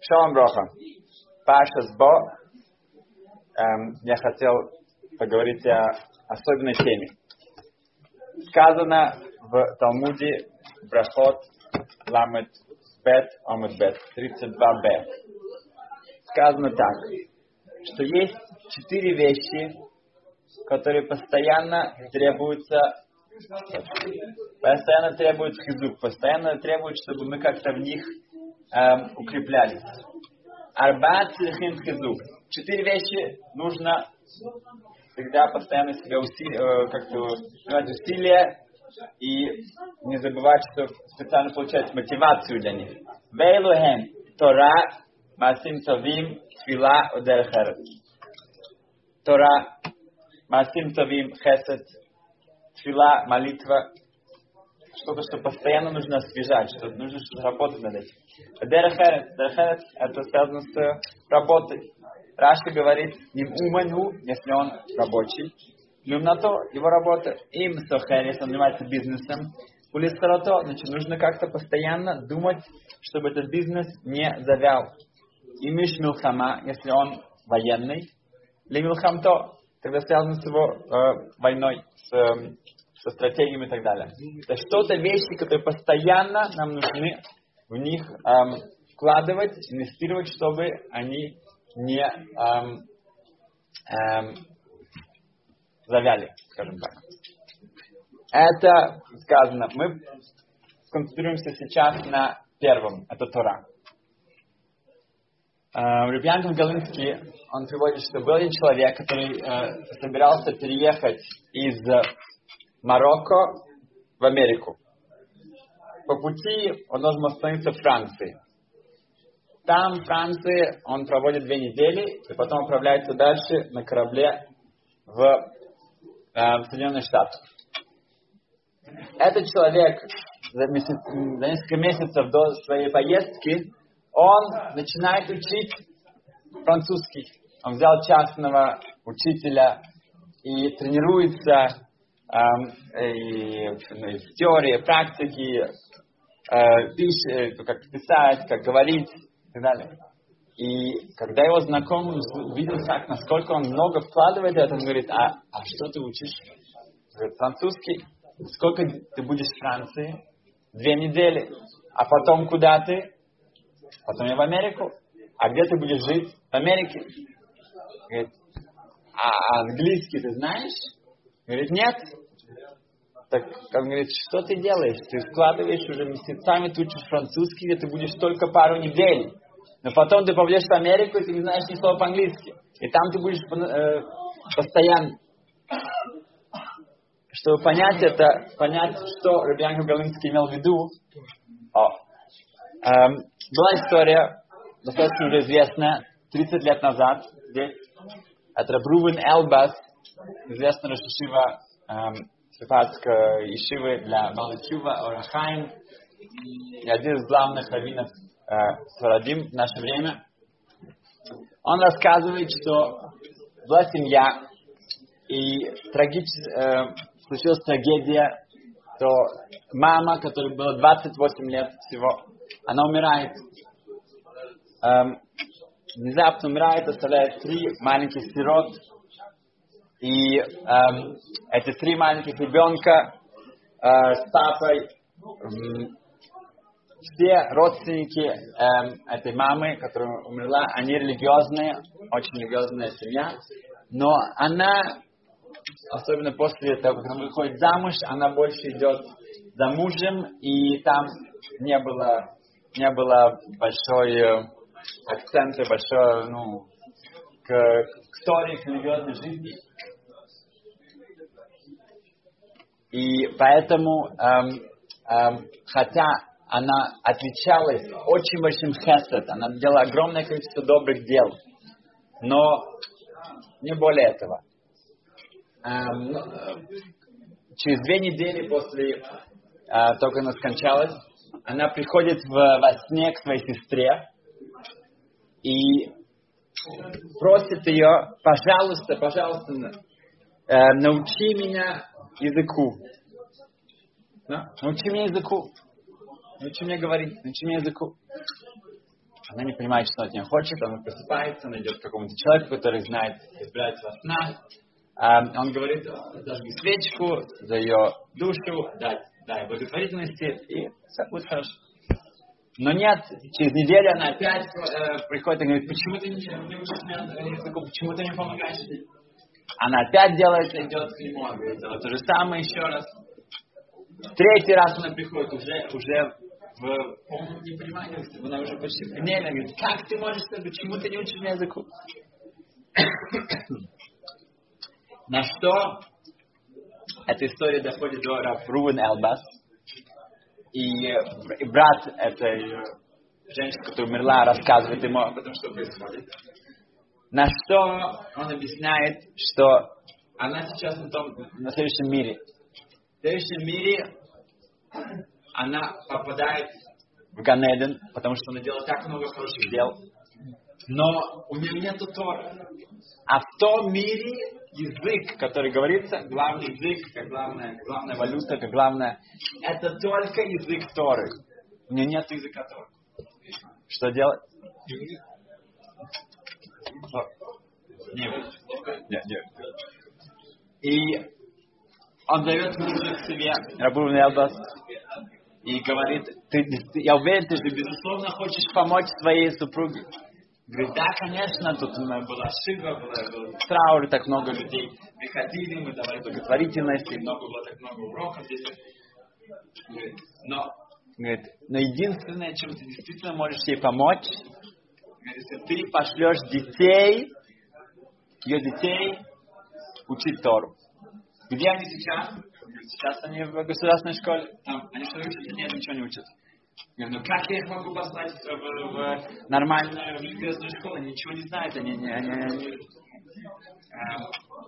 Шалом Броха. Паша Сбо. Эм, я хотел поговорить о особенной теме. Сказано в Талмуде Брахот Ламет Бет Омет Бет 32Б. Сказано так, что есть четыре вещи, которые постоянно требуются постоянно требуют хизук, постоянно требуют, чтобы мы как-то в них эм, укреплялись. Арба цихим хизук. Четыре вещи нужно всегда постоянно себя усили, э, как-то принимать усилия и не забывать, что специально получать мотивацию для них. Вейлухем Тора Масим Товим Твила Одерхер. Тора Масим Товим Хесед Твила Молитва что-то, что постоянно нужно освежать, что нужно что-то работать над этим. Дерехерет, дерехерет, это связано с работой. Раши говорит, ним уманю, если он рабочий, люмнато, его работа, им сохер, если он занимается бизнесом, улисарото, значит, нужно как-то постоянно думать, чтобы этот бизнес не завял. И миш милхама, если он военный, ли милхамто, тогда связано с его э, войной, с э, со стратегиями и так далее. Это что-то вещи, которые постоянно нам нужны в них эм, вкладывать, инвестировать, чтобы они не эм, эм, завяли, скажем так. Это сказано. Мы концентрируемся сейчас на первом, это Тора. Рубьянков Галинский, он приводит, что был один человек, который э, собирался переехать из Марокко в Америку. По пути он должен остановиться в Франции. Там, в Франции, он проводит две недели и потом отправляется дальше на корабле в, э, в Соединенные Штаты. Этот человек за, месяц, за несколько месяцев до своей поездки, он начинает учить французский. Он взял частного учителя и тренируется и в теории, практике, э, пишет, э, как писать, как говорить и так далее. И когда его знакомый видел, как, насколько он много вкладывает в это, он говорит, а, а что ты учишь? Говорит, французский. Сколько ты будешь в Франции? Две недели. А потом куда ты? Потом я в Америку. А где ты будешь жить? В Америке. Говорит, а английский ты знаешь? Говорит, нет. Так он говорит, что ты делаешь? Ты складываешь уже месяцами, ты учишь французский, где ты будешь только пару недель. Но потом ты поведешь в Америку, и ты не знаешь ни слова по-английски. И там ты будешь э, постоянно. Чтобы понять это, понять, что Рубиан Галинский имел в виду, о, эм, была история, достаточно уже известная, 30 лет назад, здесь, это Рубен Элбас, известный Рашишива эм, Сефардской Ишивы для Балачува Орахайм, и один из главных раввинов э, Сарадим в наше время. Он рассказывает, что была семья, и трагич, э, случилась трагедия, то мама, которой было 28 лет всего, она умирает. Эм, внезапно умирает, оставляет три маленьких сирот, и эм, эти три маленьких ребенка э, с папой, э, все родственники э, этой мамы, которая умерла, они религиозные, очень религиозная семья. Но она, особенно после того, как она выходит замуж, она больше идет за мужем, и там не было, не было большой э, акцента, большой, ну, к, к истории, к религиозной жизни. И поэтому, эм, эм, хотя она отличалась очень большим хесед, она делала огромное количество добрых дел, но не более этого. Эм, ну, через две недели после э, того, как она скончалась, она приходит в, во сне к своей сестре и просит ее, пожалуйста, пожалуйста, э, научи меня языку. Да? Научи меня языку. Научи меня говорить, научи меня языку. она не понимает, что от нее хочет, она просыпается, она идет к какому-то человеку, который знает, избирается во сна. А, он говорит, зажги свечку за ее душу, дай, дай благотворительности, и все будет хорошо. Но нет, через неделю она опять э, приходит и говорит, почему ты не, не учишь меня языку, почему ты не помогаешь? Она опять делает, идет к нему, делает то же самое еще раз. Третий раз она приходит уже, уже в полном непонимании, она уже почти примерно говорит, как ты можешь, почему ты не учишь меня языку? На что эта история доходит до Рувен Элбас, и, и брат этой женщины, которая умерла, рассказывает ему об этом, что происходит. На что он объясняет, что она сейчас на, том, на следующем мире. В следующем мире она попадает в Ганеден, потому что она делает так много хороших дел, но у нее нету Тора. А в том мире язык, который говорится, главный язык, как главная, главная валюта, как главная, это только язык Торы. У нее нет языка Торы. Что делать? Нет. Нет, нет. И он дает мужа к себе, Рабу Нелбас, и говорит, ты, я уверен, ты же безусловно хочешь помочь своей супруге. Говорит, да, конечно, тут была ошибка, был, траур, так много людей приходили, мы давали благотворительность, и много было так много уроков здесь. Говорит, но, говорит, но единственное, чем ты действительно можешь ей помочь, если ты пошлешь детей, ее детей учить Тору. Где они сейчас? Сейчас они в государственной школе. Там, они что учат? Нет, ничего не учат. Я говорю, ну как я их могу послать в, в, в нормальную религиозную школу? Ничего не знают, они, они, они, они э,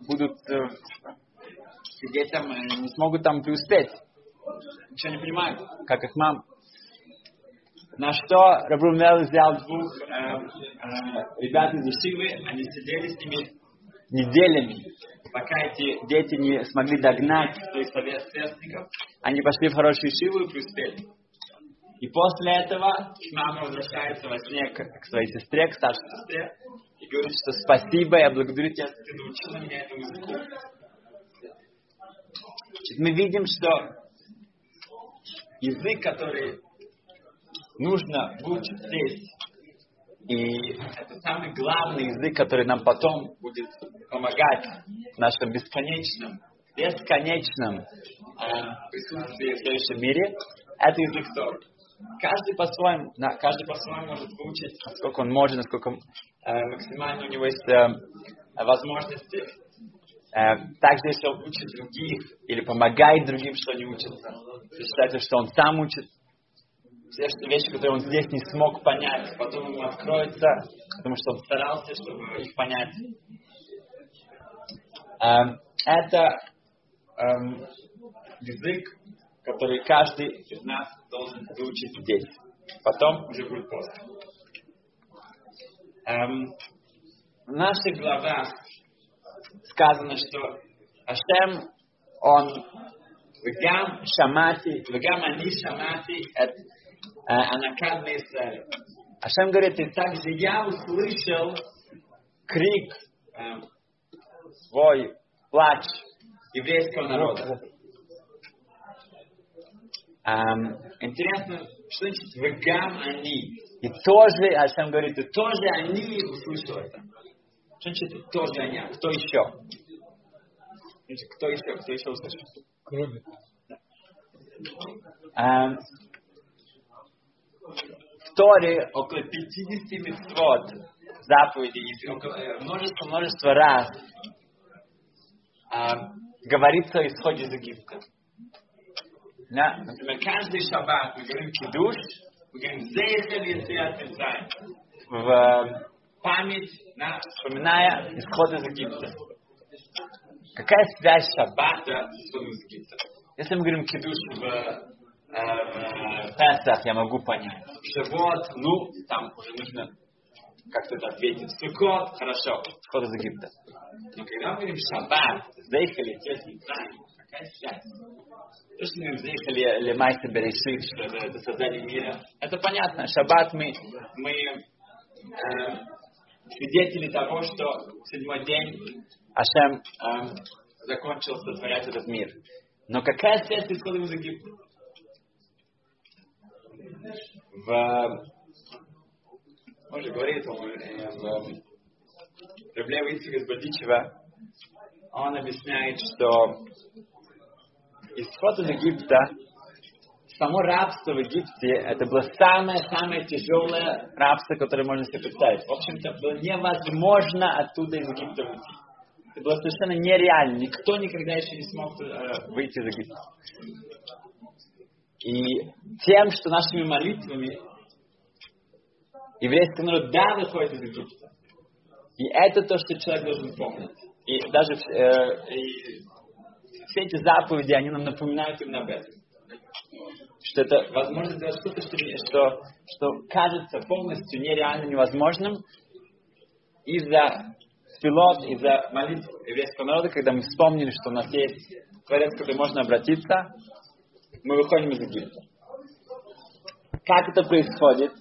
будут э, сидеть там, не смогут там преуспеть. Ничего не понимают, как их мам. На что Рабру Мел взял двух э, э, ребят из Ишивы, они сидели с ними неделями, пока эти дети не смогли догнать своих сверстников, они пошли в хорошую Ишиву и преуспели. И после этого мама возвращается во сне к, к своей сестре, к старшей сестре, и говорит, что спасибо, я благодарю тебя, что ты научила меня этому языку. Значит, мы видим, что язык, который нужно выучить здесь, и это самый главный язык, который нам потом будет помогать в нашем бесконечном, бесконечном э, присутствии в следующем мире, это язык Тор. Каждый по-своему, да, каждый по-своему может выучить, насколько он может, насколько э, максимально у него есть э, возможности. Э, также, если он учит других или помогает другим, что они учатся, считается, что он сам учит. Все что вещи, которые он здесь не смог понять, потом ему откроется, потому что он старался, чтобы их понять. Э, это э, язык, который каждый из нас должен выучить здесь. Потом уже будет поздно. Эм, в нашей главе сказано, что Ашем, он вегам шамати, вегам ани шамати, это. Ашем говорит, и также я услышал крик, эм, свой плач еврейского народа. Um, интересно, что значит вегам они? И тоже, Ашем говорит, и тоже они услышал это. Что значит тоже они? А кто еще? Кто еще? Кто еще услышал? Кроме. Um, Торе около 50 митцвот заповедей, около, множество, множество раз um, говорится о исходе из Египта. Да? Например, каждый шаббат мы говорим кидуш, мы говорим зейхель Яциат Мицраим. В память, да, вспоминая исход из Египта. Какая связь шаббата с исходом из Египта? Если мы говорим кидуш в, э, Песах, я могу понять. Шавот, ну, там уже нужно как-то это ответить. Сукот, хорошо, исход из Египта. Но когда мы говорим шаббат, Мицраим, Какая связь? То, что мы заехали Лемайса Берешит, что это, это создание мира, это понятно. Шаббат мы, мы э, свидетели того, что седьмой день Ашем э, закончил сотворять этот мир. Но какая связь с исходом из Египта? В, он же говорит, он, э, в Раблева Ицхак из Бадичева, он объясняет, что исход из Египта, само рабство в Египте, это было самое-самое тяжелое рабство, которое можно себе представить. В общем-то, было невозможно оттуда из Египта выйти. Это было совершенно нереально. Никто никогда еще не смог э, выйти из Египта. И тем, что нашими молитвами еврейский народ да выходит из Египта. И это то, что человек должен помнить. И даже э, и все эти заповеди, они нам напоминают именно об этом. Что это возможно сделать что-то, что, что, что кажется полностью нереально невозможным из-за пилот, из-за молитв еврейского народа, когда мы вспомнили, что у нас есть Творец, к которому можно обратиться, мы выходим из Египта. Как это происходит?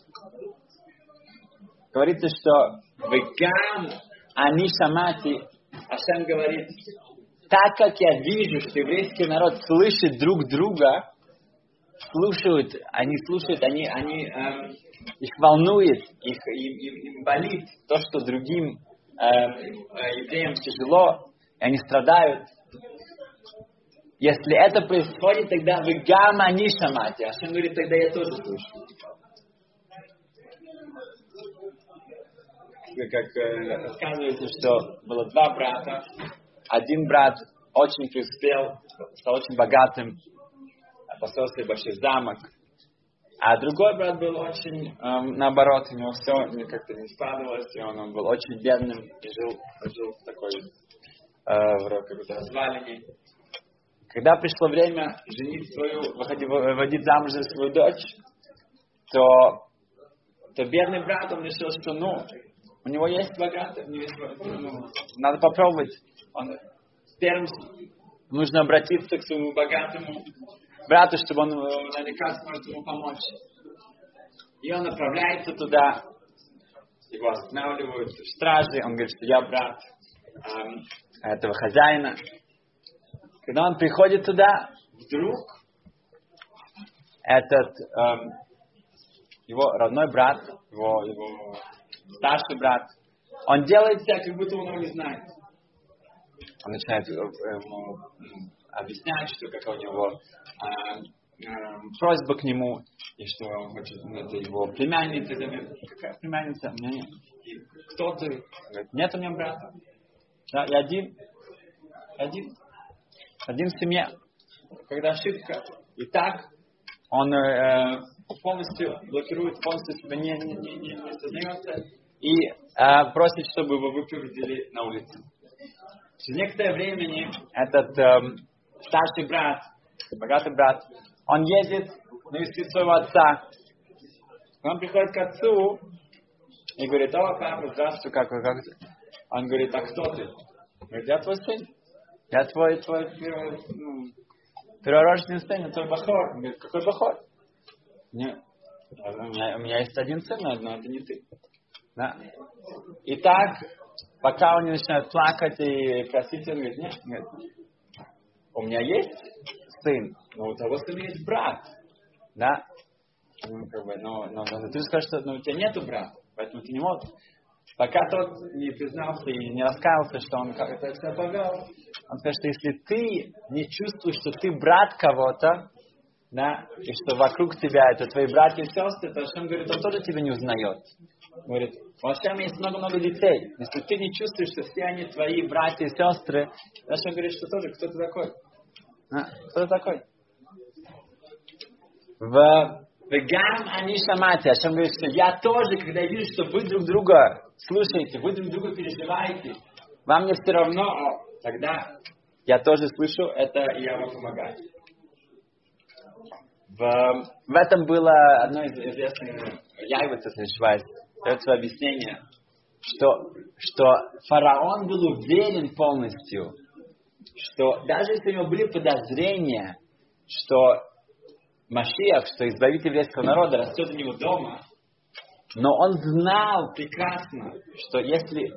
Говорится, что «Вегам они шамати» Ашем говорит, так как я вижу, что еврейский народ слышит друг друга, слушают, они слушают, они, они эм, их волнует, их, им, им, им болит то, что другим эм, э, евреям тяжело, и они страдают. Если это происходит, тогда вы гамма не шамати. Ашем говорит, тогда я тоже слышу. Как э, рассказывается, что было два брата, один брат очень преуспел, стал очень богатым, построил себе большой замок. А другой брат был очень, эм, наоборот, у него все как-то не складывалось, и он, он был очень бедным и жил, жил в такой э, в какой-то развалине. Когда пришло время женить свою, выводить замуж за свою дочь, то, то бедный брат, он решил, что ну, у него есть богатый, ну, надо попробовать он первым нужно обратиться к своему богатому брату, чтобы он э, наверняка сможет ему помочь. И он направляется туда, его останавливают стражи, он говорит, что я брат эм, этого хозяина. Когда он приходит туда, вдруг этот эм, его родной брат, его, его старший брат, он делает себя, как будто он его не знает он начинает э, ему объяснять, что какая у него э, э, просьба к нему, и что он хочет, ну, это его племянница, какая племянница, у меня нет. И кто ты? Он говорит, нет у меня брата. Да, я один. Один. Один в семье. Когда ошибка. И так он э, полностью блокирует, полностью себя не, не, не, не, не сознается и э, просит, чтобы его выпроводили на улицу. Через некоторое время этот эм, старший брат, богатый брат, он едет навестить своего отца. Он приходит к отцу и говорит, о, папа, здравствуй, как вы, как? Он говорит, а кто ты? Он говорит, я твой сын. Я твой, твой ну, перворожденный сын, я твой бахор. Он говорит, какой бахор? Нет. У меня, у меня есть один сын, но это не ты. Да. Итак, пока он не начинает плакать и просить, он говорит, нет, нет, у меня есть сын, но у того сына есть брат, да, ну, как бы, но, но, но ты скажешь, что ну, у тебя нету брата, поэтому ты не можешь. Пока тот не признался и не раскаялся, что он как это себя повел, он скажет, что если ты не чувствуешь, что ты брат кого-то, да, и что вокруг тебя это твои братья и сестры, то Ашем говорит, он тоже тебя не узнает. Говорит, у Ашем есть много-много детей. Если ты не чувствуешь, что все они твои братья и сестры, Ашем говорит, что тоже, кто ты такой? А, кто ты такой? В Вегам они шамати. Ашем говорит, что я тоже, когда вижу, что вы друг друга слушаете, вы друг друга переживаете, вам не все равно, тогда я тоже слышу это, и я вам помогаю. В, в этом было одно из известных, я его Швайц, свое объяснение, что, что фараон был уверен полностью, что даже если у него были подозрения, что Машиах, что избавитель еврейского народа растет у него дома, но он знал прекрасно, что если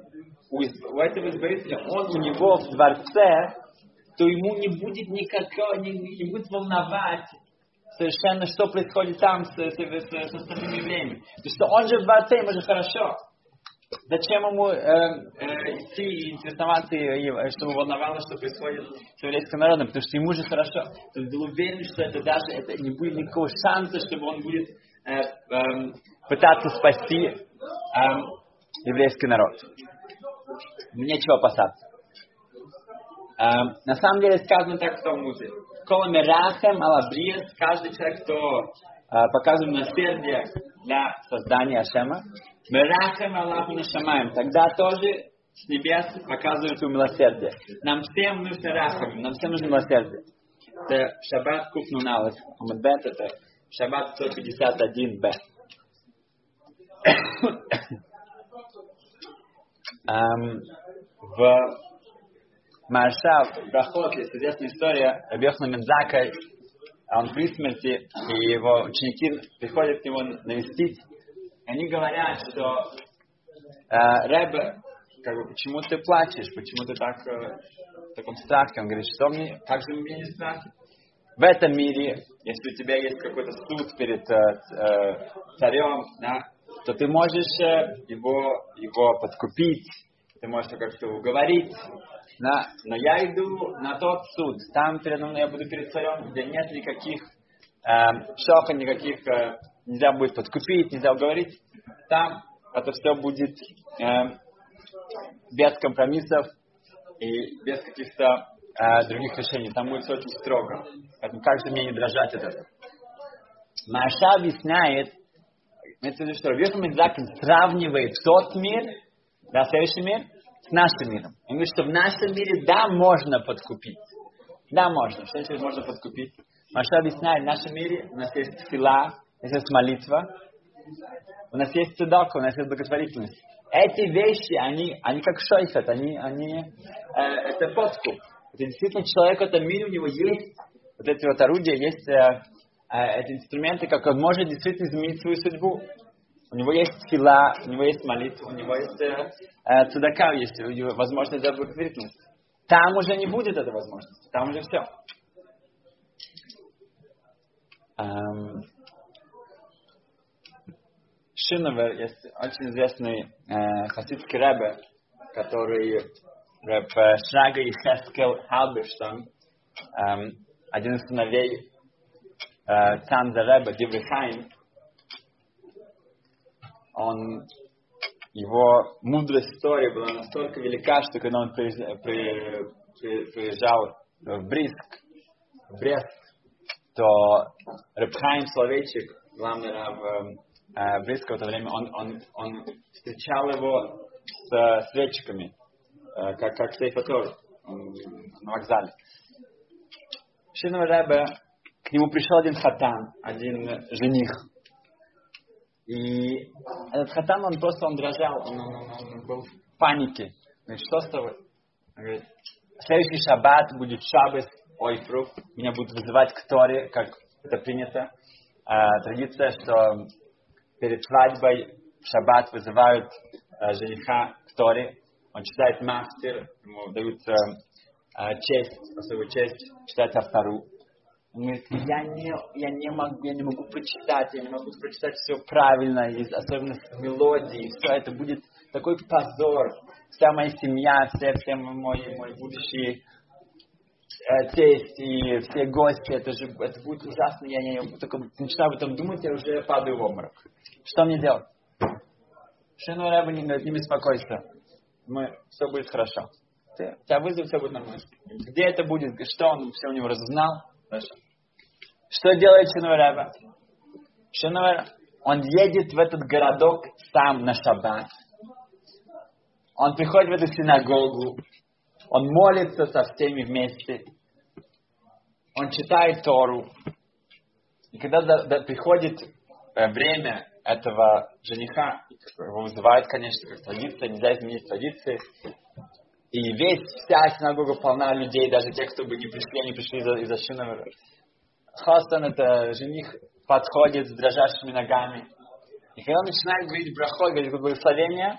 у, у этого избавителя он у него в дворце, то ему не будет никакого, не, не будет волновать совершенно, что происходит там с, с, с, с остальными евреями. То есть, что он же в дворце, ему же хорошо. Зачем ему э, э, идти и интересоваться, и, чтобы волновало, что происходит с еврейским народом? Потому что ему же хорошо. Он был уверен, что это даже это не будет никакого шанса, чтобы он будет э, э, пытаться спасти э, еврейский народ. Нечего опасаться. Э, на самом деле сказано так в Талмуде. Кола мерахем алабриес, каждый человек, кто э, показывает милосердие для создания Ашема, мерахем Аллаху нашамаем, тогда тоже с небес показывают ему милосердие. Нам всем нужно рахам, нам всем нужно милосердие. Это Шаббат Купнуналов, Амадбет, это Шаббат 151Б. um, в Маршав Брахот есть известная история Рабьехна Мензака, он при смерти, и его ученики приходят к нему навестить, они говорят, что э, Рэбе, как бы, почему ты плачешь, почему ты так э, в таком страхе? Он говорит, что мне, как же мне не страхи? В этом мире, если у тебя есть какой-то суд перед э, э, царем, да, то ты можешь э, его, его подкупить, ты можешь как-то уговорить, да, но я иду на тот суд, там передо мной я буду перед царем, где нет никаких э, шока, никаких, э, нельзя будет подкупить, нельзя уговорить, там это все будет э, без компромиссов и без каких-то э, других решений, там будет все очень строго. Поэтому как же мне не дрожать от этого? Маша объясняет, виду, что Рабьеха Мидзакин сравнивает тот мир, да, следующий мир, с нашим миром. Он говорит, что в нашем мире, да, можно подкупить. Да, можно. Что значит можно подкупить? Маша объясняет, в нашем мире у нас есть фила, у нас есть молитва, у нас есть цедака, у нас есть благотворительность. Эти вещи, они, они как шойфет, они, они э, это подкуп. Это действительно человек в этом мире, у него есть вот эти вот орудия, есть э, э, эти инструменты, как он может действительно изменить свою судьбу. У него есть фила, у него есть молитва, у него есть э, э, цедака, есть возможность благотворительности. Там уже не будет этой возможности, там уже все. Эм, Шиновер есть очень известный э, хасидский рэбе, который рэб Шрага и Хескел Халберштон, эм, один из сыновей э, Цанза рэбе Диврихайм, он, его мудрость истории была настолько велика, что когда он приезжал, при, при, приезжал в Бриск, в Брест, то Рабхайм Словечек, главный раб э, Бриска в это время, он, он, он встречал его с свечками, э, как, как Сейфатор на вокзале. Шинова Рэбе, к нему пришел один хатан, один жених. И этот хатан, он просто он дрожал, он, он, он, был в панике. Говорит, что с тобой? Он говорит, следующий шаббат будет шаббат, ойфрух, меня будут вызывать к Торе, как это принято. Э, традиция, что перед свадьбой в шаббат вызывают э, жениха к Торе, он читает мастер, ему дают э, честь, особую честь, читать автору. Он говорит, я не, я, не могу, я не могу прочитать, я не могу прочитать все правильно, и особенно с мелодией, все это будет такой позор. Вся моя семья, все, все мой, мой будущий э, все гости, это же это будет ужасно, я не только начинаю об этом думать, я уже падаю в обморок. Что мне делать? Шину Рэба не не беспокойся, мы, все будет хорошо. Ты, тебя вызовут, все будет нормально. Где это будет, что он все у него разузнал? Хорошо. Что делает Шинуэреба? Шинуэреба, он едет в этот городок сам на шаббат. Он приходит в эту синагогу. Он молится со всеми вместе. Он читает Тору. И когда до, до, приходит э, время этого жениха, его вызывают, конечно, как традиция, нельзя изменить традиции, И весь, вся синагога полна людей, даже те, кто бы не пришли, они пришли из-за, из-за. Хостон, это жених, подходит с дрожащими ногами. И когда он начинает говорить брахой, говорит благословение,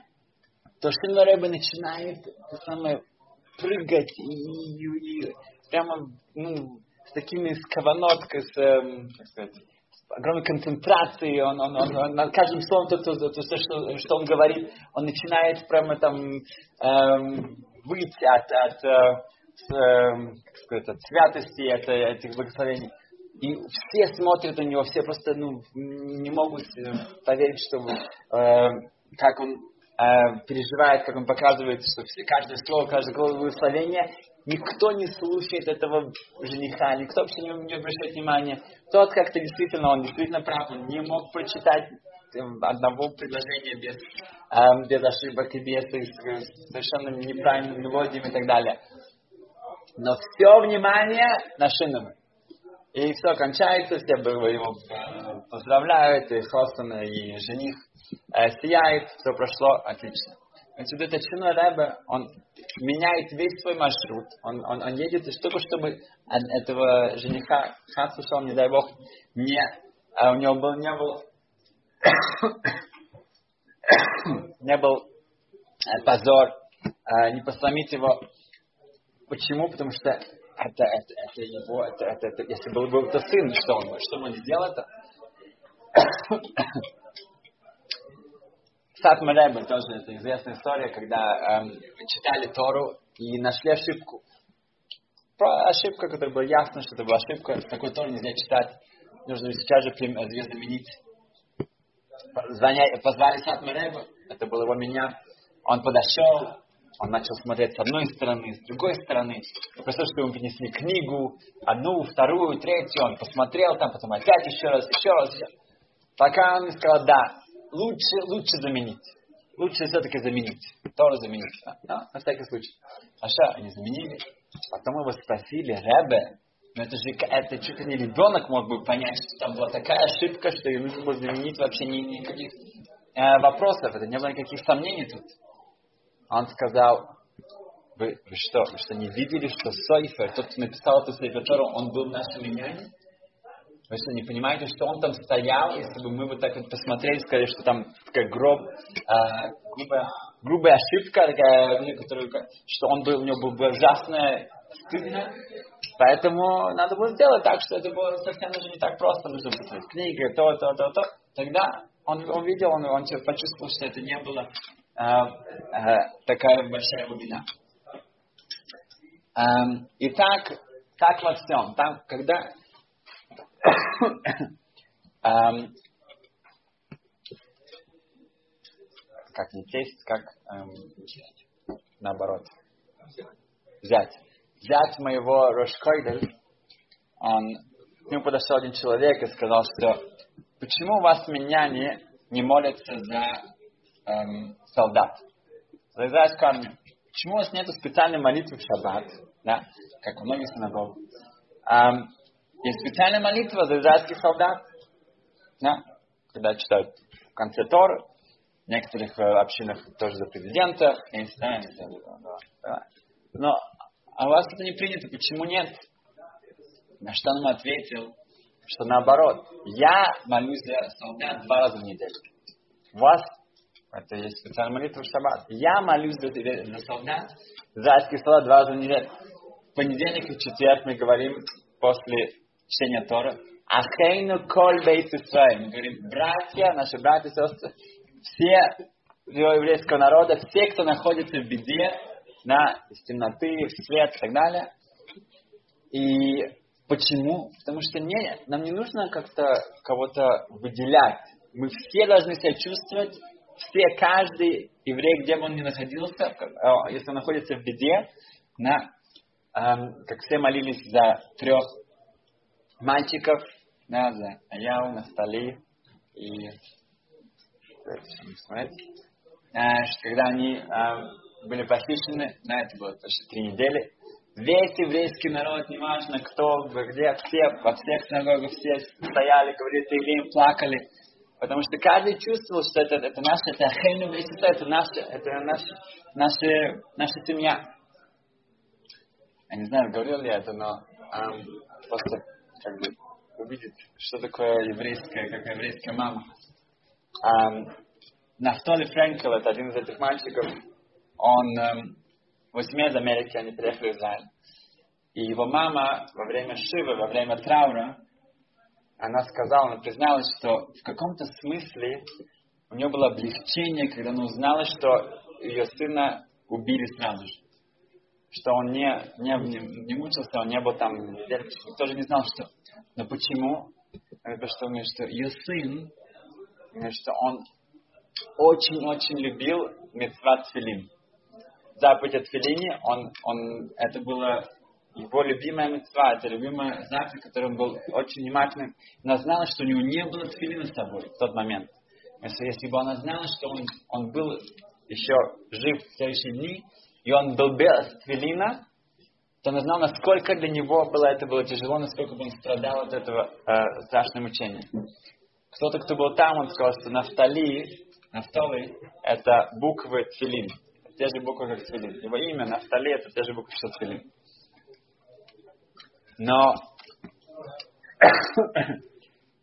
то Шиновер Рэбе начинает самое, прыгать и, и, и прямо ну, с такими скованоткой, с, эм, как сказать, огромной концентрацией, он, он, он, он над каждым словом, то, то, то, то, что, что он говорит, он начинает прямо там эм, выйти от, от, э, с, э, как сказать, от святости, от этих благословений. И все смотрят на него, все просто ну, не могут э, поверить, что э, как он э, переживает, как он показывает, что все, каждое слово, каждое благословение Никто не слушает этого жениха, никто вообще не, не обращает внимания. Тот как-то действительно, он действительно прав, он не мог прочитать эм, одного предложения без, эм, без ошибок и без совершенно неправильными мелодиями и так далее. Но все внимание на Шинам. И все кончается, все его э, поздравляют, и Хостон, и жених э, сияет, все прошло отлично. Значит, этот Шиной Рэбе, он меняет весь свой маршрут. Он, он, он едет только чтобы этого жениха, Хасушал, не дай бог, не, а у него был, не был, не был э, позор, э, не посломить его. Почему? Потому что это, это, это его, это, это, это, если был бы это сын, что он, что он сделал это? Сатма Рэбе тоже это известная история, когда эм, читали Тору и нашли ошибку. Про ошибку, которая была ясно, что это была ошибка. Такой Тору нельзя читать. Нужно сейчас же э, заменить. Звоня, позвали Сатма Рэбе, это был его меня. Он подошел, он начал смотреть с одной стороны, с другой стороны. Представь, что ему принесли книгу, одну, вторую, третью. Он посмотрел там, потом опять еще раз, еще раз. Еще. Пока он сказал, да, лучше, лучше заменить. Лучше все-таки заменить. Тоже заменить. Да? На всякий случай. А что, они заменили. Потом его спросили, Ребе, но это же это чуть ли не ребенок мог бы понять, что там была такая ошибка, что ему нужно было заменить вообще ни, никаких э, вопросов. Это не было никаких сомнений тут. Он сказал, вы, вы что, вы что, не видели, что Сойфер, тот, кто написал эту Сейфер он был в нашем имении? Вы что, не понимаете, что он там стоял, если бы мы вот так вот посмотрели, сказали, что там такая гроб, э, грубая, грубая ошибка, такая, ну, которую, что он был, у него было ужасное, стыдно. Поэтому надо было сделать так, что это было совсем даже не так просто. Нужно посмотреть книги, то, то, то, то. Тогда он увидел, он, он почувствовал, что это не было э, э, такая большая глубина. Эм, и так, так во всем. Там, когда как не тесть, как эм, наоборот. Взять. Взять моего Рошкойдель, он, к нему подошел один человек и сказал, что почему у вас меня не, молятся за эм, солдат? За израильскую армию. Почему у вас нет специальной молитвы в шаббат, да, как у многих синагог? Эм, есть специальная молитва за израильских солдат. Да? Когда читают в конце Торы, в некоторых э, общинах тоже за президента. Я не знаю, да. Но а у вас это не принято, почему нет? На что он ему ответил, что наоборот, я молюсь за солдат два раза в неделю. У вас это есть специальная молитва в шаббат. Я молюсь за, за солдат, за солдат два раза в неделю. В понедельник и четверг мы говорим после чтения Тора. Ахейну коль бейт Мы говорим, братья, наши братья и сестры, все еврейского народа, все, кто находится в беде, на из темноты, в свет и так далее. И почему? Потому что не, нам не нужно как-то кого-то выделять. Мы все должны себя чувствовать, все, каждый еврей, где бы он ни находился, э, если он находится в беде, на, эм, как все молились за трех мальчиков, да, за Аяу, Настали и а, что когда они а, были похищены, да, это было почти три недели, весь еврейский народ, неважно кто, где, все, во всех синагогах все стояли, говорили Таилим, плакали, потому что каждый чувствовал, что это, это наше, это Ахейну это наше, это наша, наша, наша семья. я не знаю, говорил ли я это, но эм, просто как бы увидеть, что такое еврейская, как еврейская мама. Эм, Нафтоли Френкел, это один из этих мальчиков, он эм, восьми из Америки, они приехали в Израиль. И его мама во время Шивы, во время траура, она сказала, она призналась, что в каком-то смысле у нее было облегчение, когда она узнала, что ее сына убили сразу же. Что он не, не, не, не мучился, он не был там, тоже не знал, что. Но почему? Потому что, что ее сын, что он очень-очень любил мецват филин. Заповедь от филини, он, он, это было его любимая мецва, это любимая заповедь, которой он был очень внимательным. Она знала, что у него не было тфилина с собой в тот момент. Если, если бы она знала, что он, он был еще жив в следующие дни, и он был без твилина, то она знала, насколько для него было это было тяжело, насколько он страдал от этого э, страшного мучения. Кто-то, кто был там, он сказал, что Нафтали, Нафтали, это буквы Тфилин. Те же буквы, как Тфилин. Его имя Нафтали, это те же буквы, что Тфилин. Но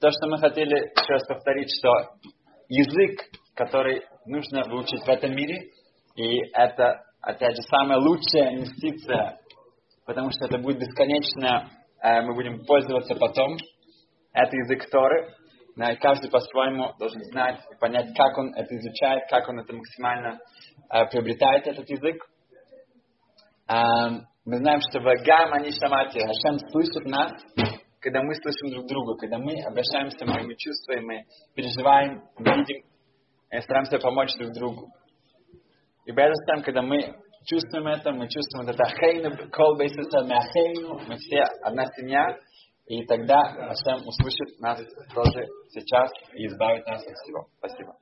то, что мы хотели еще раз повторить, что язык, который нужно выучить в этом мире, и это, опять же, самая лучшая инвестиция, потому что это будет бесконечно, э, мы будем пользоваться потом. Это язык Торы. Каждый по-своему должен знать и понять, как он это изучает, как он это максимально приобретает, этот язык. Мы знаем, что в Гам они шамати, Хашем слышит нас, когда мы слышим друг друга, когда мы обращаемся, мы, мы чувствуем, мы переживаем, видим, и стараемся помочь друг другу. И Безостам, когда мы чувствуем это, мы чувствуем это ахейну, кол мы ахейну, мы все одна семья, и тогда Хашем услышит нас тоже сейчас и избавит нас от всего. Спасибо.